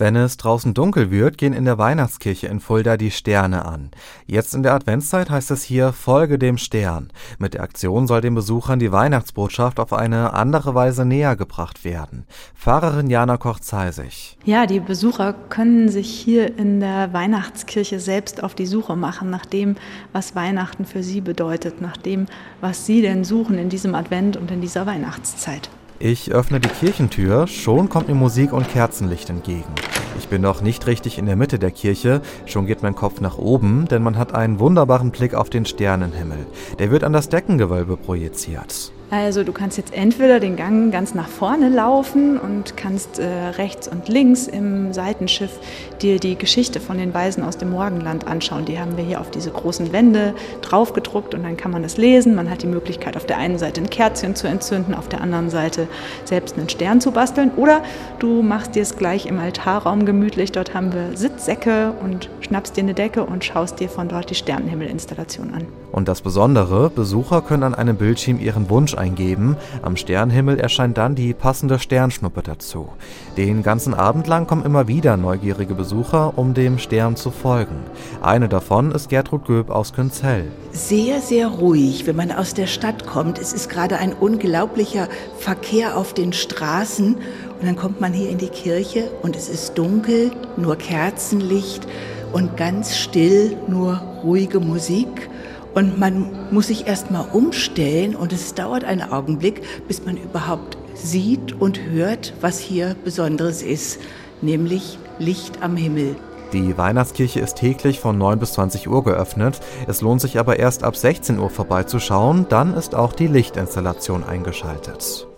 Wenn es draußen dunkel wird, gehen in der Weihnachtskirche in Fulda die Sterne an. Jetzt in der Adventszeit heißt es hier Folge dem Stern. Mit der Aktion soll den Besuchern die Weihnachtsbotschaft auf eine andere Weise näher gebracht werden. Pfarrerin Jana Koch-Zeisig. Ja, die Besucher können sich hier in der Weihnachtskirche selbst auf die Suche machen nach dem, was Weihnachten für sie bedeutet, nach dem, was sie denn suchen in diesem Advent und in dieser Weihnachtszeit. Ich öffne die Kirchentür, schon kommt mir Musik und Kerzenlicht entgegen. Ich bin noch nicht richtig in der Mitte der Kirche, schon geht mein Kopf nach oben, denn man hat einen wunderbaren Blick auf den Sternenhimmel. Der wird an das Deckengewölbe projiziert. Also du kannst jetzt entweder den Gang ganz nach vorne laufen und kannst äh, rechts und links im Seitenschiff dir die Geschichte von den Weisen aus dem Morgenland anschauen. Die haben wir hier auf diese großen Wände draufgedruckt und dann kann man das lesen. Man hat die Möglichkeit, auf der einen Seite ein Kerzchen zu entzünden, auf der anderen Seite selbst einen Stern zu basteln. Oder du machst dir es gleich im Altarraum gemütlich. Dort haben wir Sitzsäcke und schnappst dir eine Decke und schaust dir von dort die Sternenhimmelinstallation an. Und das Besondere, Besucher können an einem Bildschirm ihren Wunsch eingeben. Am Sternhimmel erscheint dann die passende Sternschnuppe dazu. Den ganzen Abend lang kommen immer wieder neugierige Besucher, um dem Stern zu folgen. Eine davon ist Gertrud Göb aus Künzell. Sehr, sehr ruhig, wenn man aus der Stadt kommt. Es ist gerade ein unglaublicher Verkehr auf den Straßen. Und dann kommt man hier in die Kirche und es ist dunkel, nur Kerzenlicht und ganz still, nur ruhige Musik. Und man muss sich erstmal umstellen und es dauert einen Augenblick, bis man überhaupt sieht und hört, was hier Besonderes ist, nämlich Licht am Himmel. Die Weihnachtskirche ist täglich von 9 bis 20 Uhr geöffnet. Es lohnt sich aber erst ab 16 Uhr vorbeizuschauen, dann ist auch die Lichtinstallation eingeschaltet.